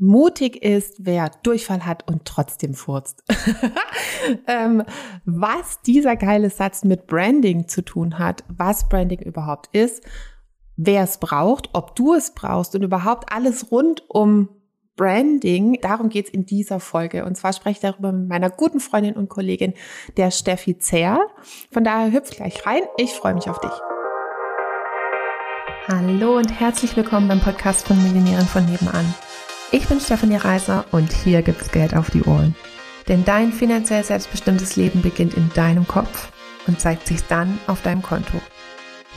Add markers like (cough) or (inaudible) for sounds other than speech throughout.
Mutig ist, wer Durchfall hat und trotzdem furzt. (laughs) ähm, was dieser geile Satz mit Branding zu tun hat, was Branding überhaupt ist, wer es braucht, ob du es brauchst und überhaupt alles rund um Branding. Darum geht's in dieser Folge. Und zwar spreche ich darüber mit meiner guten Freundin und Kollegin, der Steffi Zerl. Von daher hüpf gleich rein. Ich freue mich auf dich. Hallo und herzlich willkommen beim Podcast von Millionären von nebenan. Ich bin Stefanie Reiser und hier gibt's Geld auf die Ohren. Denn dein finanziell selbstbestimmtes Leben beginnt in deinem Kopf und zeigt sich dann auf deinem Konto.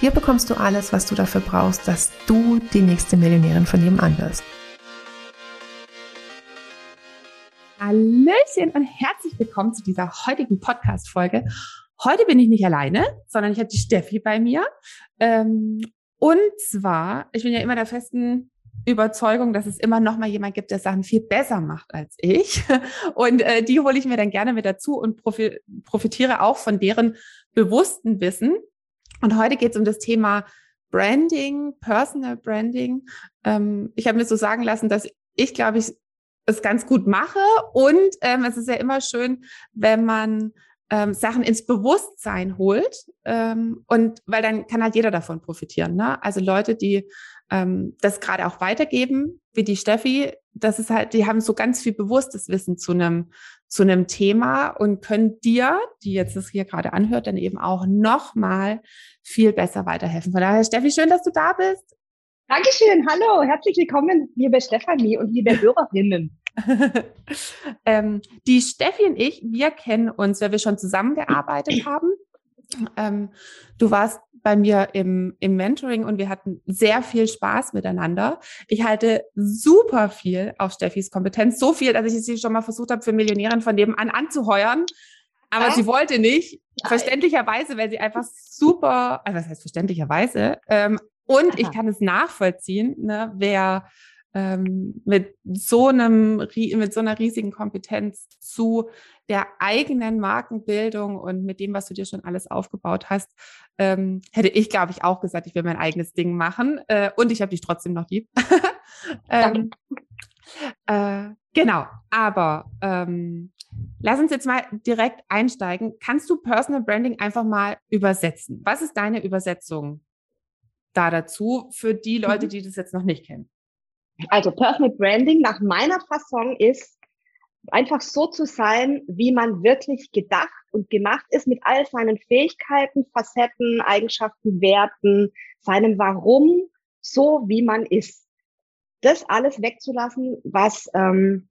Hier bekommst du alles, was du dafür brauchst, dass du die nächste Millionärin von nebenan wirst. Hallöchen und herzlich willkommen zu dieser heutigen Podcast-Folge. Heute bin ich nicht alleine, sondern ich habe die Steffi bei mir. Ähm, und zwar, ich bin ja immer der festen Überzeugung, dass es immer noch mal jemand gibt, der Sachen viel besser macht als ich. (laughs) Und äh, die hole ich mir dann gerne mit dazu und profitiere auch von deren bewussten Wissen. Und heute geht es um das Thema Branding, Personal Branding. Ähm, ich habe mir so sagen lassen, dass ich, glaube ich, es ganz gut mache. Und ähm, es ist ja immer schön, wenn man ähm, Sachen ins Bewusstsein holt. Ähm, und weil dann kann halt jeder davon profitieren. Ne? Also Leute, die ähm, das gerade auch weitergeben, wie die Steffi, das ist halt, die haben so ganz viel bewusstes Wissen zu einem zu einem Thema und können dir, die jetzt das hier gerade anhört, dann eben auch nochmal viel besser weiterhelfen. Von daher, Steffi, schön, dass du da bist. Dankeschön, hallo, herzlich willkommen, liebe Stefanie und liebe Hörerinnen. (laughs) ähm, die Steffi und ich, wir kennen uns, weil wir schon zusammengearbeitet haben. Ähm, du warst bei mir im, im Mentoring und wir hatten sehr viel Spaß miteinander. Ich halte super viel auf Steffis Kompetenz, so viel, dass ich sie schon mal versucht habe, für Millionären von nebenan anzuheuern. Aber ja. sie wollte nicht, verständlicherweise, weil sie einfach super, also was heißt verständlicherweise, ähm, und Aha. ich kann es nachvollziehen, ne, wer ähm, mit so einem, mit so einer riesigen Kompetenz zu der eigenen Markenbildung und mit dem, was du dir schon alles aufgebaut hast, ähm, hätte ich, glaube ich, auch gesagt, ich will mein eigenes Ding machen. Äh, und ich habe dich trotzdem noch lieb. (laughs) ähm, äh, genau, aber ähm, lass uns jetzt mal direkt einsteigen. Kannst du Personal Branding einfach mal übersetzen? Was ist deine Übersetzung da dazu für die Leute, mhm. die das jetzt noch nicht kennen? Also Personal Branding nach meiner Fassung ist einfach so zu sein, wie man wirklich gedacht und gemacht ist mit all seinen Fähigkeiten, Facetten, Eigenschaften, Werten, seinem Warum, so wie man ist. Das alles wegzulassen, was ähm,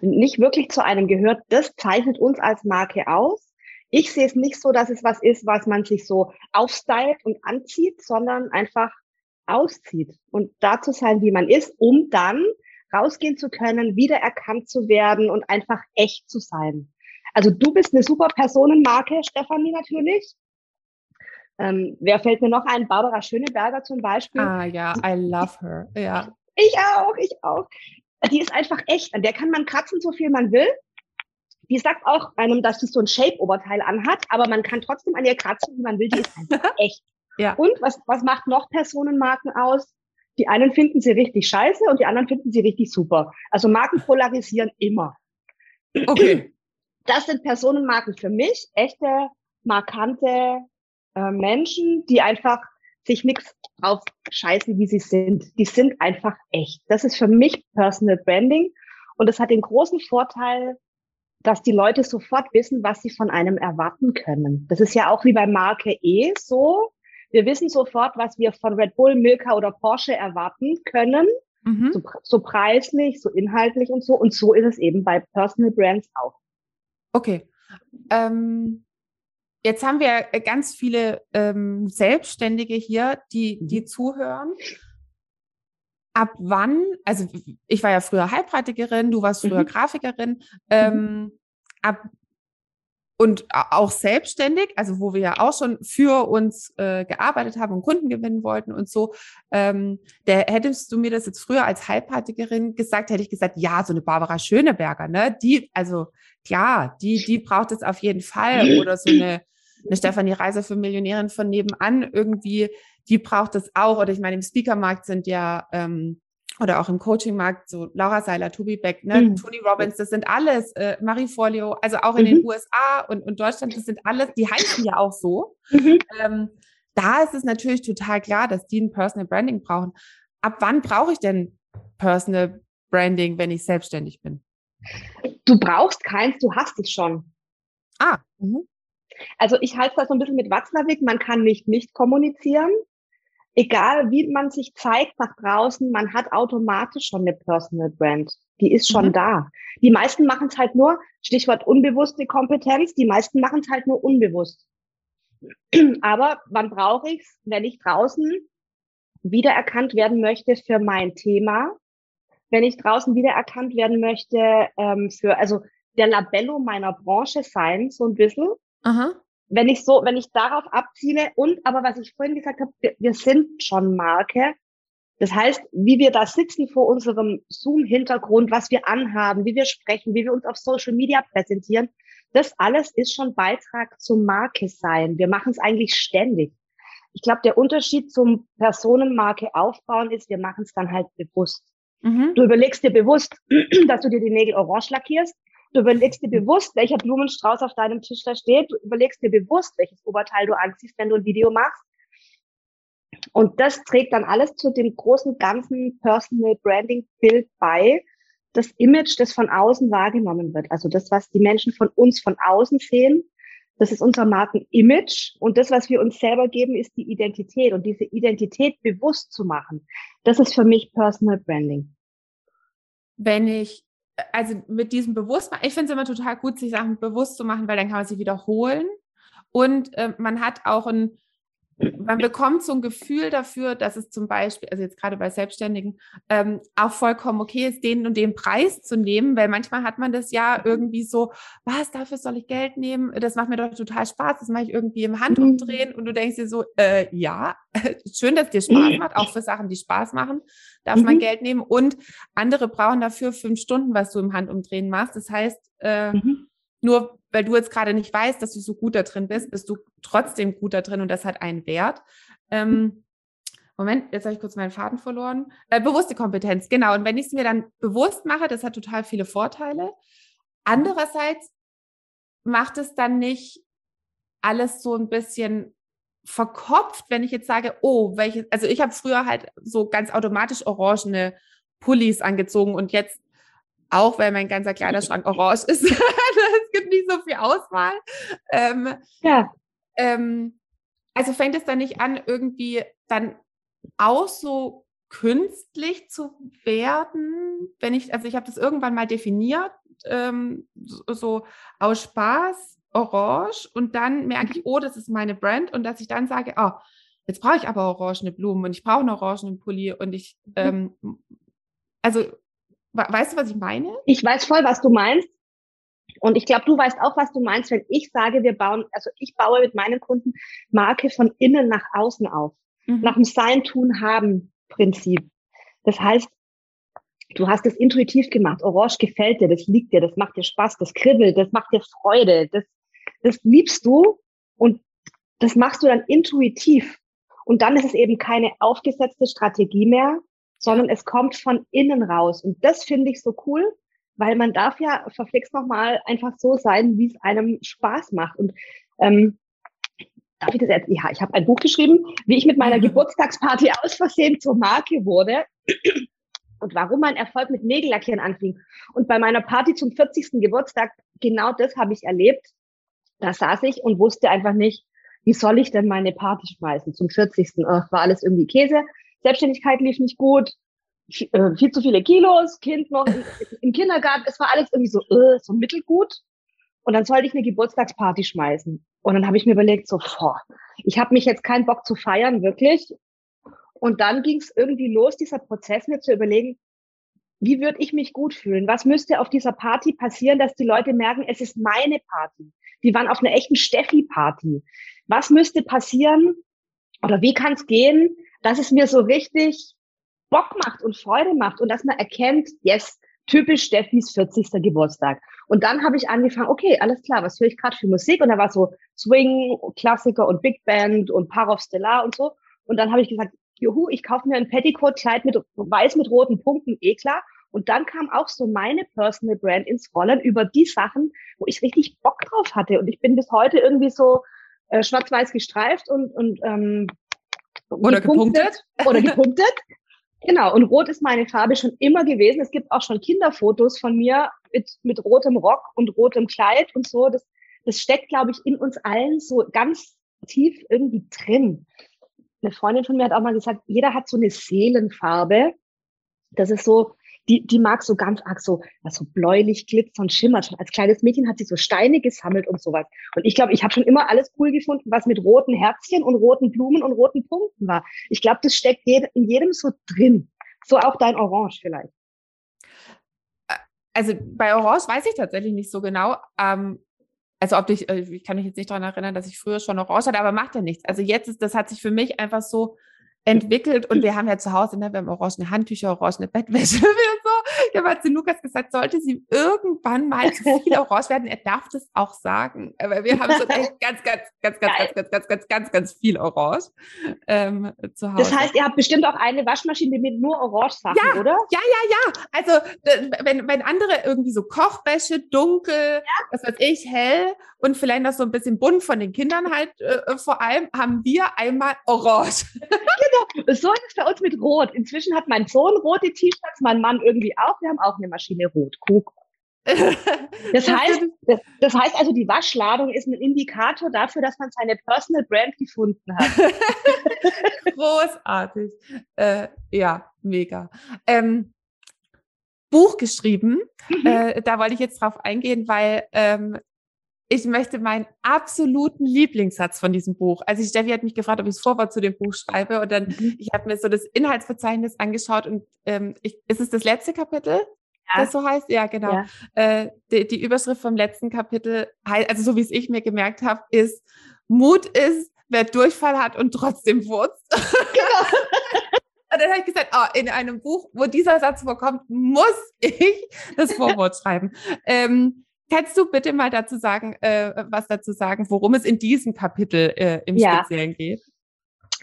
nicht wirklich zu einem gehört, das zeichnet uns als Marke aus. Ich sehe es nicht so, dass es was ist, was man sich so aufstylt und anzieht, sondern einfach auszieht und da zu sein, wie man ist, um dann rausgehen zu können, wiedererkannt zu werden und einfach echt zu sein. Also du bist eine super Personenmarke, Stefanie natürlich. Ähm, wer fällt mir noch ein? Barbara Schöneberger zum Beispiel. Ah ja, I love her. Ja. Ich auch, ich auch. Die ist einfach echt. An der kann man kratzen, so viel man will. Die sagt auch einem, dass sie so ein Shape-Oberteil anhat, aber man kann trotzdem an ihr kratzen, wie man will. Die ist einfach (laughs) echt. Ja. Und was, was macht noch Personenmarken aus? Die einen finden sie richtig scheiße und die anderen finden sie richtig super. Also Marken polarisieren immer. Okay. (clears throat) Das sind Personenmarken für mich, echte, markante äh, Menschen, die einfach sich nichts drauf scheißen, wie sie sind. Die sind einfach echt. Das ist für mich Personal Branding. Und es hat den großen Vorteil, dass die Leute sofort wissen, was sie von einem erwarten können. Das ist ja auch wie bei Marke E so. Wir wissen sofort, was wir von Red Bull, Milka oder Porsche erwarten können. Mhm. So, so preislich, so inhaltlich und so. Und so ist es eben bei Personal Brands auch. Okay. Ähm, jetzt haben wir ganz viele ähm, Selbstständige hier, die, die mhm. zuhören. Ab wann, also ich war ja früher Heilpraktikerin, du warst früher mhm. Grafikerin, ähm, mhm. ab und auch selbstständig, also wo wir ja auch schon für uns äh, gearbeitet haben und Kunden gewinnen wollten und so. Ähm, der hättest du mir das jetzt früher als Heilpraktikerin gesagt, hätte ich gesagt, ja, so eine Barbara Schöneberger, ne? Die, also klar, die, die braucht es auf jeden Fall. Oder so eine, eine Stefanie Reiser für Millionärin von nebenan irgendwie, die braucht es auch. Oder ich meine, im Speakermarkt sind ja ähm, oder auch im Coaching-Markt, so Laura Seiler, Tobi Beck, ne, mhm. Tony Robbins, das sind alles, äh, Marie Folio, also auch in mhm. den USA und, und Deutschland, das sind alles, die heißen ja auch so. Mhm. Ähm, da ist es natürlich total klar, dass die ein Personal Branding brauchen. Ab wann brauche ich denn Personal Branding, wenn ich selbstständig bin? Du brauchst keins, du hast es schon. Ah. Mhm. Also ich halte das so ein bisschen mit Watzlawick, man kann nicht nicht kommunizieren. Egal wie man sich zeigt nach draußen, man hat automatisch schon eine Personal Brand. Die ist schon mhm. da. Die meisten machen es halt nur, Stichwort unbewusste Kompetenz, die meisten machen es halt nur unbewusst. (clears throat) Aber wann brauche ich es, wenn ich draußen wiedererkannt werden möchte für mein Thema, wenn ich draußen wiedererkannt werden möchte ähm, für, also der Labello meiner Branche sein, so ein bisschen. Aha. Wenn ich so, wenn ich darauf abziele und aber was ich vorhin gesagt habe, wir, wir sind schon Marke. Das heißt, wie wir da sitzen vor unserem Zoom-Hintergrund, was wir anhaben, wie wir sprechen, wie wir uns auf Social Media präsentieren, das alles ist schon Beitrag zum Marke sein. Wir machen es eigentlich ständig. Ich glaube, der Unterschied zum Personenmarke aufbauen ist, wir machen es dann halt bewusst. Mhm. Du überlegst dir bewusst, (clears throat) dass du dir die Nägel orange lackierst. Du überlegst dir bewusst, welcher Blumenstrauß auf deinem Tisch da steht. Du überlegst dir bewusst, welches Oberteil du anziehst, wenn du ein Video machst. Und das trägt dann alles zu dem großen ganzen Personal Branding Bild bei. Das Image, das von außen wahrgenommen wird. Also das, was die Menschen von uns von außen sehen. Das ist unser Markenimage. Und das, was wir uns selber geben, ist die Identität. Und diese Identität bewusst zu machen, das ist für mich Personal Branding. Wenn ich also mit diesem Bewusstsein, ich finde es immer total gut, sich Sachen bewusst zu machen, weil dann kann man sie wiederholen. Und äh, man hat auch ein, man bekommt so ein Gefühl dafür, dass es zum Beispiel, also jetzt gerade bei Selbstständigen, ähm, auch vollkommen okay ist, den und den Preis zu nehmen, weil manchmal hat man das ja irgendwie so, was, dafür soll ich Geld nehmen? Das macht mir doch total Spaß, das mache ich irgendwie im Handumdrehen mhm. und du denkst dir so, äh, ja, (laughs) schön, dass dir Spaß macht, auch für Sachen, die Spaß machen, darf mhm. man Geld nehmen und andere brauchen dafür fünf Stunden, was du im Handumdrehen machst. Das heißt, äh, mhm nur weil du jetzt gerade nicht weißt, dass du so gut da drin bist, bist du trotzdem gut da drin und das hat einen Wert. Ähm, Moment, jetzt habe ich kurz meinen Faden verloren. Äh, bewusste Kompetenz, genau. Und wenn ich es mir dann bewusst mache, das hat total viele Vorteile. Andererseits macht es dann nicht alles so ein bisschen verkopft, wenn ich jetzt sage, oh, welche, also ich habe früher halt so ganz automatisch orangene Pullis angezogen und jetzt auch weil mein ganzer Kleiderschrank orange ist. (laughs) es gibt nicht so viel Auswahl. Ähm, ja. Ähm, also fängt es dann nicht an, irgendwie dann auch so künstlich zu werden, wenn ich, also ich habe das irgendwann mal definiert, ähm, so, so, aus Spaß, orange, und dann merke ich, oh, das ist meine Brand, und dass ich dann sage, oh, jetzt brauche ich aber orangene Blumen und ich brauche einen orangenen Pulli und ich, mhm. ähm, also Weißt du, was ich meine? Ich weiß voll, was du meinst. Und ich glaube, du weißt auch, was du meinst, wenn ich sage, wir bauen, also ich baue mit meinen Kunden Marke von innen nach außen auf. Mhm. Nach dem Sein, Tun, Haben Prinzip. Das heißt, du hast es intuitiv gemacht. Orange gefällt dir, das liegt dir, das macht dir Spaß, das kribbelt, das macht dir Freude, das, das liebst du und das machst du dann intuitiv. Und dann ist es eben keine aufgesetzte Strategie mehr, sondern es kommt von innen raus. Und das finde ich so cool, weil man darf ja verflixt nochmal einfach so sein, wie es einem Spaß macht. Und ähm, darf ich das jetzt? Ja, ich habe ein Buch geschrieben, wie ich mit meiner mhm. Geburtstagsparty aus Versehen zur Marke wurde (clears throat) und warum mein Erfolg mit Nägellackieren anfing. Und bei meiner Party zum 40. Geburtstag, genau das habe ich erlebt. Da saß ich und wusste einfach nicht, wie soll ich denn meine Party schmeißen zum 40. Oh, war alles irgendwie Käse. Selbstständigkeit lief nicht gut, äh, viel zu viele Kilos, Kind noch im, Kindergarten, es war alles irgendwie so, äh, so mittelgut. Und dann sollte ich eine Geburtstagsparty schmeißen. Und dann habe ich mir überlegt, so, boah, ich habe mich jetzt keinen Bock zu feiern, wirklich. Und dann ging es irgendwie los, dieser Prozess mir zu überlegen, wie würde ich mich gut fühlen? Was müsste auf dieser Party passieren, dass die Leute merken, es ist meine Party? Die waren auf einer echten Steffi-Party. Was müsste passieren oder wie kann es gehen, dass es mir so richtig Bock macht und Freude macht und dass man erkennt, yes, typisch Steffis 40. Geburtstag. Und dann habe ich angefangen, okay, alles klar, was höre ich gerade für Musik? Und da war so Swing, Klassiker und Big Band und Parov Stellar und so. Und dann habe ich gesagt, juhu, ich kaufe mir ein Petticoat-Kleid mit weiß mit roten Punkten, eh klar. Und dann kam auch so meine Personal Brand ins Rollen über die Sachen, wo ich richtig Bock drauf hatte. Und ich bin bis heute irgendwie so äh, schwarz-weiß gestreift und, und ähm, oder gepunktet. Oder gepunktet. Genau, und rot ist meine Farbe schon immer gewesen. Es gibt auch schon Kinderfotos von mir mit, mit rotem Rock und rotem Kleid und so. Das, das steckt, glaube ich, in uns allen so ganz tief irgendwie drin. Eine Freundin von mir hat auch mal gesagt, jeder hat so eine Seelenfarbe. Das ist so, die, die mag so ganz arg so, was so bläulich glitzert und schimmert. Schon als kleines Mädchen hat sie so Steine gesammelt und sowas. Und ich glaube, ich habe schon immer alles cool gefunden, was mit roten Herzchen und roten Blumen und roten Punkten war. Ich glaube, das steckt in jedem so drin. So auch dein Orange vielleicht. Also bei Orange weiß ich tatsächlich nicht so genau. Ähm, also ob ich, äh, ich kann mich jetzt nicht daran erinnern, dass ich früher schon Orange hatte, aber macht ja nichts. Also jetzt ist, das hat sich für mich einfach so entwickelt und wir haben ja zu Hause, ne, wir haben orange Handtücher, orange Bettwäsche (laughs) und so. Ich habe halt zu Lukas gesagt, sollte sie irgendwann mal zu viel orange werden, er darf das auch sagen. Aber wir haben schon echt ganz, ganz, ganz, ganz, ganz, ganz, ganz, ganz, ganz, ganz viel orange ähm, zu Hause. Das heißt, ihr habt bestimmt auch eine Waschmaschine mit nur orange Sachen, ja, oder? Ja, ja, ja. Also wenn, wenn andere irgendwie so Kochwäsche, dunkel, ja. was weiß ich, hell und vielleicht noch so ein bisschen bunt von den Kindern halt äh, vor allem, haben wir einmal orange. Genau genau. So ist es bei uns mit Rot. Inzwischen hat mein Sohn rote T-Shirts, mein Mann irgendwie auch. Wir haben auch eine Maschine Rot. Guck. (laughs) Das heißt, das, das, heißt also, die Waschladung ist ein Indikator dafür, dass man seine Personal Brand gefunden hat. (laughs) Großartig. Äh, ja, mega. Ähm, Buch geschrieben. Mhm. Äh, da wollte ich jetzt drauf eingehen, weil ähm, ich möchte meinen absoluten Lieblingssatz von diesem Buch. Also Steffi hat mich gefragt, ob ich das Vorwort zu dem Buch schreibe und dann, mhm. ich habe mir so das Inhaltsverzeichnis angeschaut und ähm, ich, ist es das letzte Kapitel? Ja. Das so heißt? Ja, genau. Ja. Äh, die, die Überschrift vom letzten Kapitel, also so wie es ich mir gemerkt habe, ist Mut ist, wer Durchfall hat und trotzdem wurzt. (laughs) Genau. Und dann habe ich gesagt, oh, in einem Buch, wo dieser Satz vorkommt, muss ich das Vorwort schreiben. Ähm, Kannst du bitte mal dazu sagen, äh, was dazu sagen, worum es in diesem Kapitel äh, im ja. Speziellen geht?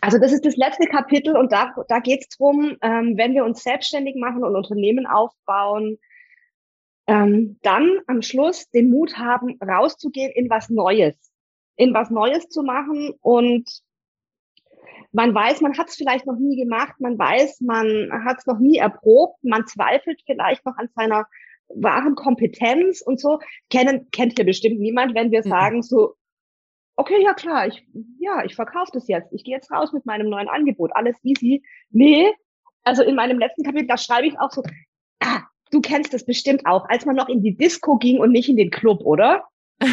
Also das ist das letzte Kapitel und da, da geht es darum, ähm, wenn wir uns selbstständig machen und Unternehmen aufbauen, ähm, dann am Schluss den Mut haben, rauszugehen in was Neues, in was Neues zu machen und man weiß, man hat es vielleicht noch nie gemacht, man weiß, man hat es noch nie erprobt, man zweifelt vielleicht noch an seiner wahren Kompetenz und so, kennen, kennt hier bestimmt niemand, wenn wir mhm. sagen so, okay, ja klar, ich, ja, ich verkaufe das jetzt. Ich gehe jetzt raus mit meinem neuen Angebot. Alles easy. Nee, also in meinem letzten Kapitel, da schreibe ich auch so, ah, du kennst das bestimmt auch, als man noch in die Disco ging und nicht in den Club, oder? (laughs)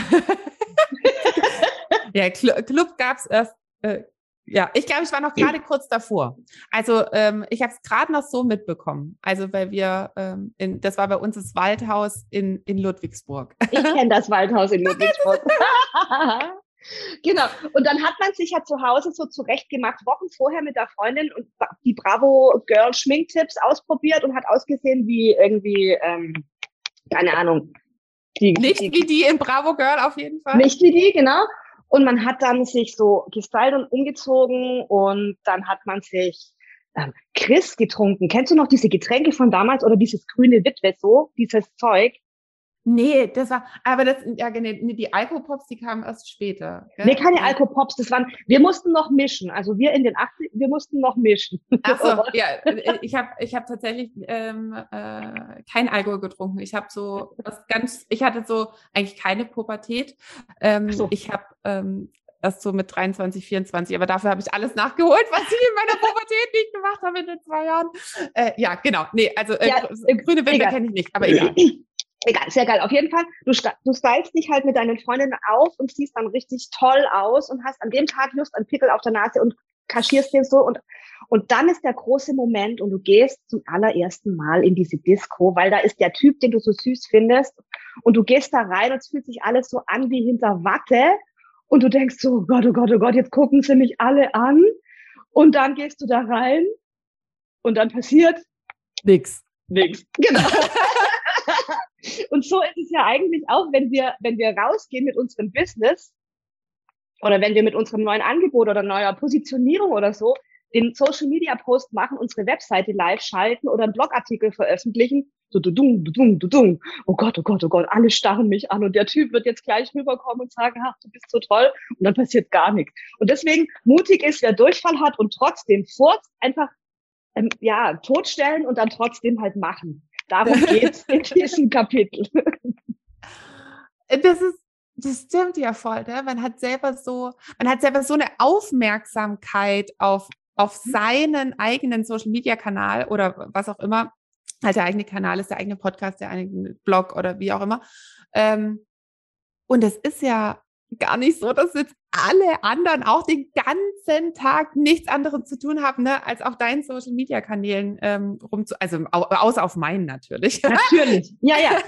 ja, Club gab's erst äh, ja, ich glaube, ich war noch gerade kurz davor. Also ähm, ich habe es gerade noch so mitbekommen. Also weil wir, ähm, in, das war bei uns das Waldhaus in, in Ludwigsburg. Ich kenne das Waldhaus in (laughs) Ludwigsburg. (laughs) genau. Und dann hat man sich ja zu Hause so zurechtgemacht, Wochen vorher mit der Freundin und die Bravo Girl Schminktipps ausprobiert und hat ausgesehen wie irgendwie, ähm, keine Ahnung. Die, nicht die, wie die in Bravo Girl auf jeden Fall. Nicht wie die, genau. Und man hat dann sich so gestylt und umgezogen und dann hat man sich ähm, Chris getrunken. Kennst du noch diese Getränke von damals oder dieses grüne Witwe so, dieses Zeug? Nee, das war, aber das, ja, nee, die Alkopops, die kamen erst später. Gell? Nee, keine Alkopops, das waren, wir mussten noch mischen. Also wir in den 80 wir mussten noch mischen. (laughs) Ach so, ja, äh, ich habe ich hab tatsächlich ähm, äh, kein Alkohol getrunken. Ich habe so was ganz, ich hatte so eigentlich keine Pubertät. Ähm, so. Ich habe ähm, erst so mit 23, 24, aber dafür habe ich alles nachgeholt, was ich in meiner Pubertät nicht gemacht habe in den zwei Jahren. Äh, ja, genau. Nee, also äh, ja, grüne Winde kenne ich nicht, aber egal. (clears throat) Egal, sehr geil. Auf jeden Fall, du, du stylst dich halt mit deinen Freundinnen auf und siehst dann richtig toll aus und hast an dem Tag Lust an Pickel auf der Nase und kaschierst den so und, und dann ist der große Moment und du gehst zum allerersten Mal in diese Disco, weil da ist der Typ, den du so süß findest und du gehst da rein und es fühlt sich alles so an wie hinter Watte und du denkst so, oh Gott, oh Gott, oh Gott, jetzt gucken sie mich alle an und dann gehst du da rein und dann passiert nix. Nix. Genau. (laughs) (laughs) Und so ist es ja eigentlich auch, wenn wir, wenn wir rausgehen mit unserem Business oder wenn wir mit unserem neuen Angebot oder neuer Positionierung oder so, den Social Media Post machen, unsere Webseite live schalten oder einen Blogartikel veröffentlichen. So, du dung, du dung, du dung. Oh Gott, oh Gott, oh Gott, alle starren mich an und der Typ wird jetzt gleich rüberkommen und sagen, ach, du bist so toll. Und dann passiert gar nichts. Und deswegen mutig ist, wer Durchfall hat und trotzdem furzt, einfach, ähm, ja, totstellen und dann trotzdem halt machen. Darum (laughs) geht's in diesem Kapitel. Das ist, das stimmt ja voll, ne? Man hat selber so, man hat selber so eine Aufmerksamkeit auf, auf mhm. seinen eigenen Social Media Kanal oder was auch immer. Halt der eigene Kanal ist der eigene Podcast, der eigene Blog oder wie auch immer. Ähm, und es ist ja gar nicht so, dass jetzt alle anderen auch den ganzen Tag nichts anderes zu tun haben, ne, als auf deinen Social Media Kanälen ähm, rumzu, also au außer auf meinen natürlich. (laughs) Natürlich. Ja, ja.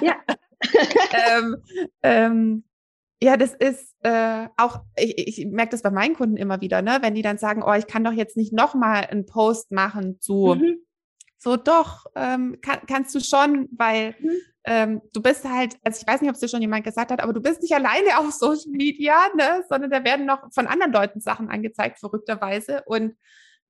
ja. (laughs) ähm, ähm, ja, das ist äh, auch, ich, ich merke das bei meinen Kunden immer wieder, ne? wenn die dann sagen, oh, ich kann doch jetzt nicht nochmal einen Post machen zu, mhm. So doch, ähm, kann, kannst du schon, weil mhm. ähm, du bist halt, also ich weiß nicht, ob es dir schon jemand gesagt hat, aber du bist nicht alleine auf (laughs) Social Media, ne? sondern da werden noch von anderen Leuten Sachen angezeigt, verrückterweise. Und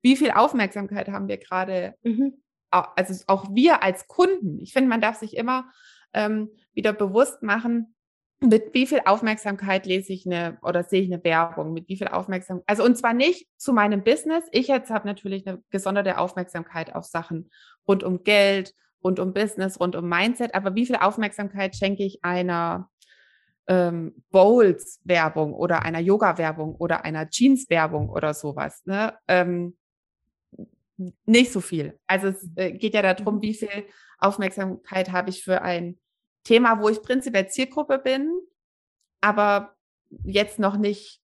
wie viel Aufmerksamkeit haben wir gerade, mhm. also auch wir als Kunden. Ich finde, man darf sich immer ähm, wieder bewusst machen, mit wie viel Aufmerksamkeit lese ich eine oder sehe ich eine Werbung, mit wie viel Aufmerksamkeit, also und zwar nicht zu meinem Business. Ich jetzt habe natürlich eine gesonderte Aufmerksamkeit auf Sachen rund um Geld, rund um Business, rund um Mindset, aber wie viel Aufmerksamkeit schenke ich einer ähm, Bowls-Werbung oder einer Yoga-Werbung oder einer Jeans-Werbung oder sowas? Ne? Ähm, nicht so viel. Also es äh, geht ja darum, wie viel Aufmerksamkeit habe ich für ein Thema, wo ich prinzipiell Zielgruppe bin, aber jetzt noch nicht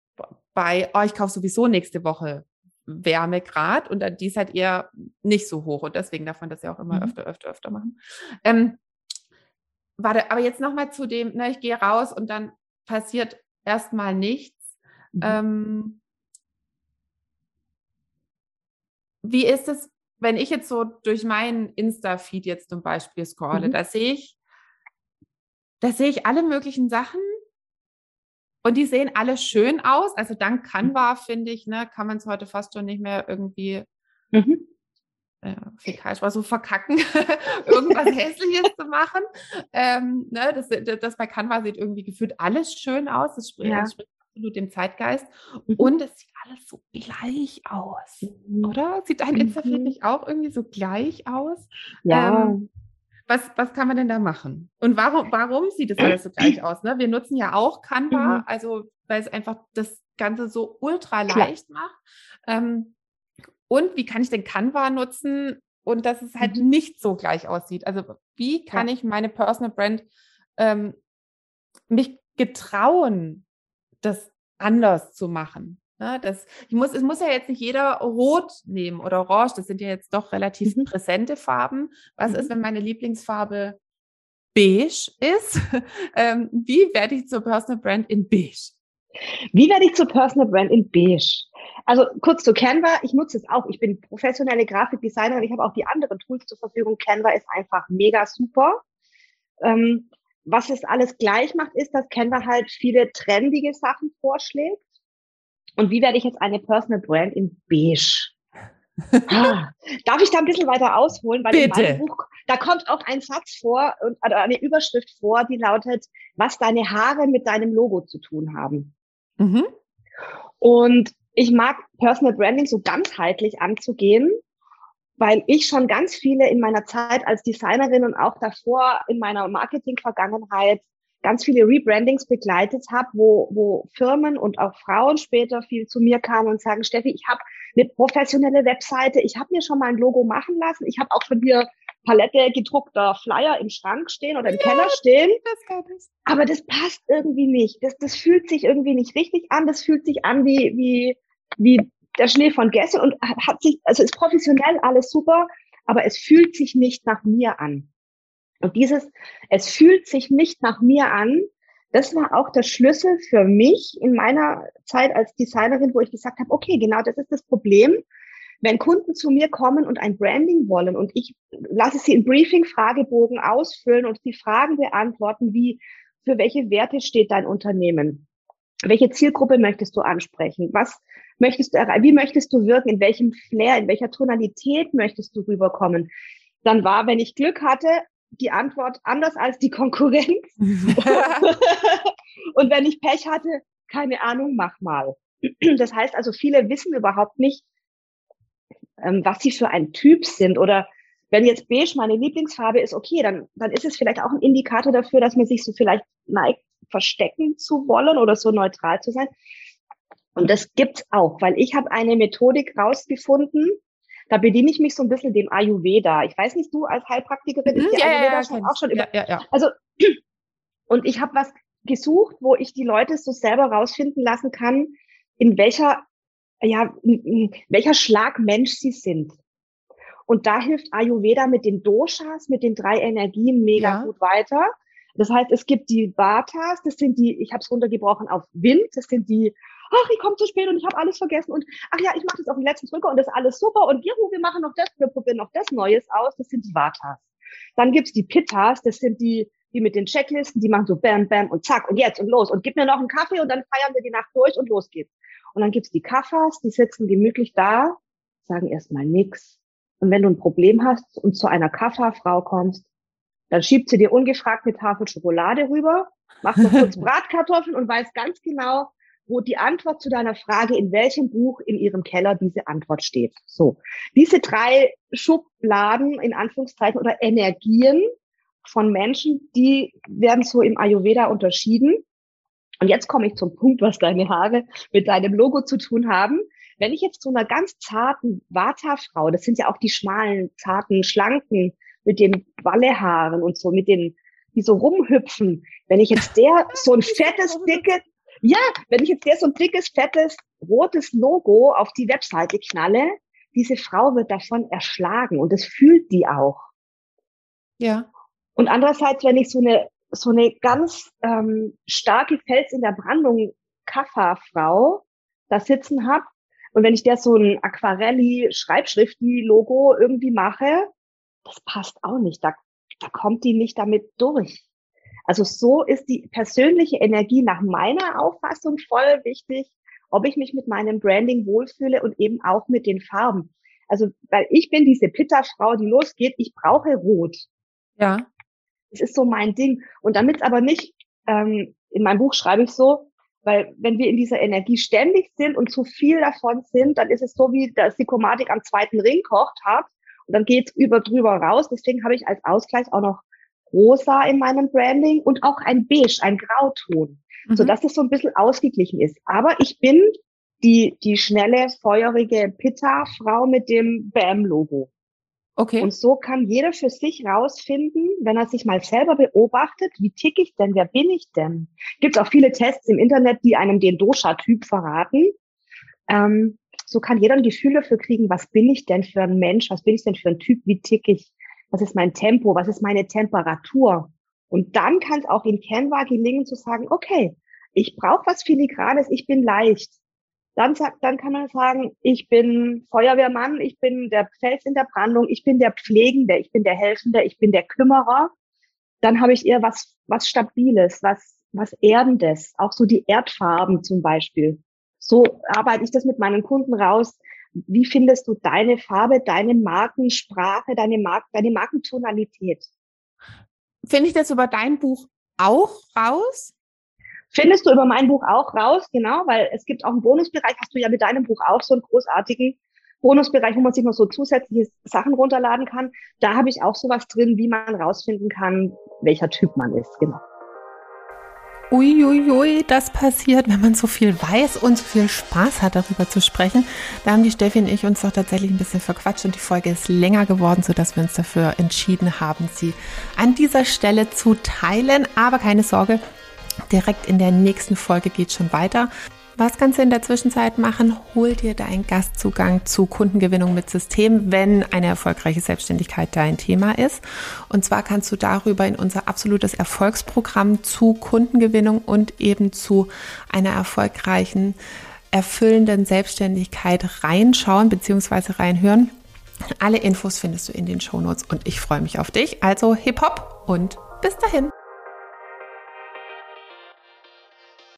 bei, oh, ich kaufe sowieso nächste Woche Wärmegrad und dann die ist halt eher nicht so hoch und deswegen darf man das ja auch immer mhm. öfter, öfter, öfter machen. Ähm, warte, aber jetzt nochmal zu dem, ne, ich gehe raus und dann passiert erstmal nichts. Mhm. Ähm, wie ist es, wenn ich jetzt so durch meinen Insta-Feed jetzt zum Beispiel scrolle, mhm. da sehe ich da sehe ich alle möglichen Sachen und die sehen alle schön aus. Also dank Canva, finde ich, ne, kann man es heute fast schon nicht mehr irgendwie mhm. äh, fäkalisch so verkacken, (laughs) irgendwas Hässliches zu machen. Ähm, ne, das, das bei Canva sieht irgendwie gefühlt alles schön aus. Das spricht, ja. das spricht absolut dem Zeitgeist. Mhm. Und es sieht alles so gleich aus, mhm. oder? Sieht dein Insta-Feed mhm. nicht auch irgendwie so gleich aus? Ja. Ähm, was, was kann man denn da machen? Und warum, warum sieht es alles so gleich (clears throat) aus? Ne? Wir nutzen ja auch Canva, mhm. also weil es einfach das Ganze so ultra leicht Klar. macht. Ähm, und wie kann ich den Canva nutzen und dass es halt mhm. nicht so gleich aussieht? Also wie kann ja. ich meine Personal Brand ähm, mich getrauen, das anders zu machen? Ne, das, ich muss, es muss ja jetzt nicht jeder Rot nehmen oder Orange, das sind ja jetzt doch relativ mhm. präsente Farben. Was mhm. ist, wenn meine Lieblingsfarbe beige ist? (laughs) ähm, wie werde ich zur Personal Brand in beige? Wie werde ich zur Personal Brand in beige? Also kurz zu Canva, ich nutze es auch. Ich bin professionelle Grafikdesignerin, ich habe auch die anderen Tools zur Verfügung. Canva ist einfach mega super. Ähm, was es alles gleich macht, ist, dass Canva halt viele trendige Sachen vorschlägt. Und wie werde ich jetzt eine Personal Brand in beige? ah, darf ich da ein bisschen weiter ausholen? Weil Bitte. in meinem Buch, da kommt auch ein Satz vor und also eine Überschrift vor, die lautet, was deine Haare mit deinem Logo zu tun haben. Mhm. Und ich mag Personal Branding so ganzheitlich anzugehen, weil ich schon ganz viele in meiner Zeit als Designerin und auch davor in meiner Marketing-Vergangenheit ganz viele Rebrandings begleitet habe, wo, wo Firmen und auch Frauen später viel zu mir kamen und sagen, Steffi, ich habe eine professionelle Webseite, ich habe mir schon mal ein Logo machen lassen, ich habe auch von dir Palette gedruckter Flyer im Schrank stehen oder im ja, Keller stehen. Das aber das passt irgendwie nicht. Das, das fühlt sich irgendwie nicht richtig an. Das fühlt sich an wie, wie, wie der Schnee von gestern und hat sich, also ist professionell alles super, aber es fühlt sich nicht nach mir an. Und dieses, es fühlt sich nicht nach mir an, das war auch der Schlüssel für mich in meiner Zeit als Designerin, wo ich gesagt habe, okay, genau das ist das Problem. Wenn Kunden zu mir kommen und ein Branding wollen und ich lasse sie in Briefing-Fragebogen ausfüllen und die Fragen beantworten, wie, für welche Werte steht dein Unternehmen? Welche Zielgruppe möchtest du ansprechen? Was, möchtest du erreichen? Wie möchtest du wirken? In welchem Flair, in welcher Tonalität möchtest du rüberkommen? Dann war, wenn ich Glück hatte, die Antwort anders als die Konkurrenz. (laughs) und wenn ich Pech hatte, keine Ahnung, mach mal. Das heißt also, viele wissen überhaupt nicht, ähm, was sie für ein Typ sind oder wenn jetzt beige meine Lieblingsfarbe ist, okay, dann, dann ist es vielleicht auch ein Indikator dafür, dass man sich so vielleicht neigt, verstecken zu wollen oder so neutral zu sein. Und das gibt's auch, weil ich habe eine Methodik rausgefunden, da bediene ich mich so ein bisschen dem Ayurveda. Ich weiß nicht, du als Heilpraktikerin mhm, ist ja, Ayurveda ja, schon auch schon über. Ja, ja, Also (clears throat) und ich habe was gesucht, wo ich die Leute so selber rausfinden lassen kann, in welcher ja, in welcher Schlag Mensch sie sind. Und da hilft Ayurveda mit den Doshas, mit den drei Energien mega ja. gut weiter. Das heißt, es gibt die Vatas, das sind die, ich habe es runtergebrochen auf Wind, das sind die, ach, ich komme zu spät und ich habe alles vergessen und ach ja, ich mache das auf den letzten Drücker und das ist alles super und juhu, wir machen noch das, wir probieren noch das Neues aus, das sind die Vatas. Dann gibt's die Pittas, das sind die, die mit den Checklisten, die machen so bam, bam und zack und jetzt und los und gib mir noch einen Kaffee und dann feiern wir die Nacht durch und los geht's. Und dann gibt's die Kaffers, die sitzen gemütlich da, sagen erstmal nix. Und wenn du ein Problem hast und zu einer Kafferfrau kommst, dann schiebt sie dir ungefragt eine Tafel Schokolade rüber, macht noch kurz (laughs) Bratkartoffeln und weiß ganz genau, wo die Antwort zu deiner Frage, in welchem Buch in ihrem Keller diese Antwort steht. So. Diese drei Schubladen, in Anführungszeichen, oder Energien von Menschen, die werden so im Ayurveda unterschieden. Und jetzt komme ich zum Punkt, was deine Haare mit deinem Logo zu tun haben. Wenn ich jetzt zu einer ganz zarten Vata-Frau, das sind ja auch die schmalen, zarten, schlanken, mit den Wallehaaren und so, mit den, die so rumhüpfen, wenn ich jetzt der so ein (laughs) fettes, dickes, ja, wenn ich jetzt der so ein dickes, fettes, rotes Logo auf die Webseite knalle, diese Frau wird davon erschlagen und das fühlt die auch. Ja. Und andererseits, wenn ich so eine so eine ganz ähm, starke Fels in der Brandung Kafferfrau da sitzen habe und wenn ich der so ein Aquarelli Schreibschrifti Logo irgendwie mache, das passt auch nicht. Da, da kommt die nicht damit durch. Also so ist die persönliche Energie nach meiner Auffassung voll wichtig, ob ich mich mit meinem Branding wohlfühle und eben auch mit den Farben. Also, weil ich bin diese Pitterfrau, die losgeht, ich brauche Rot. Ja. Das ist so mein Ding. Und damit es aber nicht, ähm, in meinem Buch schreibe ich so, weil wenn wir in dieser Energie ständig sind und zu viel davon sind, dann ist es so, wie das Sykomatik am zweiten Ring kocht hat und dann geht's über drüber raus. Deswegen habe ich als Ausgleich auch noch rosa in meinem Branding und auch ein beige, ein Grauton, mhm. so dass es so ein bisschen ausgeglichen ist. Aber ich bin die, die schnelle, feurige Pitta-Frau mit dem BAM-Logo. Okay. Und so kann jeder für sich rausfinden, wenn er sich mal selber beobachtet, wie tick ich denn, wer bin ich denn? Gibt auch viele Tests im Internet, die einem den Dosha-Typ verraten. Ähm, so kann jeder ein Gefühl dafür kriegen, was bin ich denn für ein Mensch, was bin ich denn für ein Typ, wie tick ich, was ist mein Tempo, was ist meine Temperatur. Und dann kann es auch in Canva gelingen zu sagen, okay, ich brauche was Filigranes, ich bin leicht. Dann, dann kann man sagen, ich bin Feuerwehrmann, ich bin der Fels in der Brandung, ich bin der Pflegende, ich bin der Helfende, ich bin der Kümmerer. Dann habe ich eher was, was Stabiles, was, was Erdendes, auch so die Erdfarben zum Beispiel. So arbeite ich das mit meinen Kunden raus. Wie findest du deine Farbe, deine Markensprache, deine, Mark deine Markentonalität? Finde ich das über dein Buch auch raus? Findest du über mein Buch auch raus, genau, weil es gibt auch einen Bonusbereich, hast du ja mit deinem Buch auch so einen großartigen Bonusbereich, wo man sich noch so zusätzliche Sachen runterladen kann. Da habe ich auch sowas drin, wie man rausfinden kann, welcher Typ man ist, genau. Uiuiui, das passiert, wenn man so viel weiß und so viel Spaß hat, darüber zu sprechen. Da haben die Steffi und ich uns doch tatsächlich ein bisschen verquatscht und die Folge ist länger geworden, sodass wir uns dafür entschieden haben, sie an dieser Stelle zu teilen. Aber keine Sorge, Direkt in der nächsten Folge geht schon weiter. Was kannst du in der Zwischenzeit machen? Hol dir deinen Gastzugang zu Kundengewinnung mit System, wenn eine erfolgreiche Selbstständigkeit dein Thema ist. Und zwar kannst du darüber in unser absolutes Erfolgsprogramm zu Kundengewinnung und eben zu einer erfolgreichen, erfüllenden Selbstständigkeit reinschauen bzw. reinhören. Alle Infos findest du in den Shownotes und ich freue mich auf dich. Also Hip Hop und bis dahin.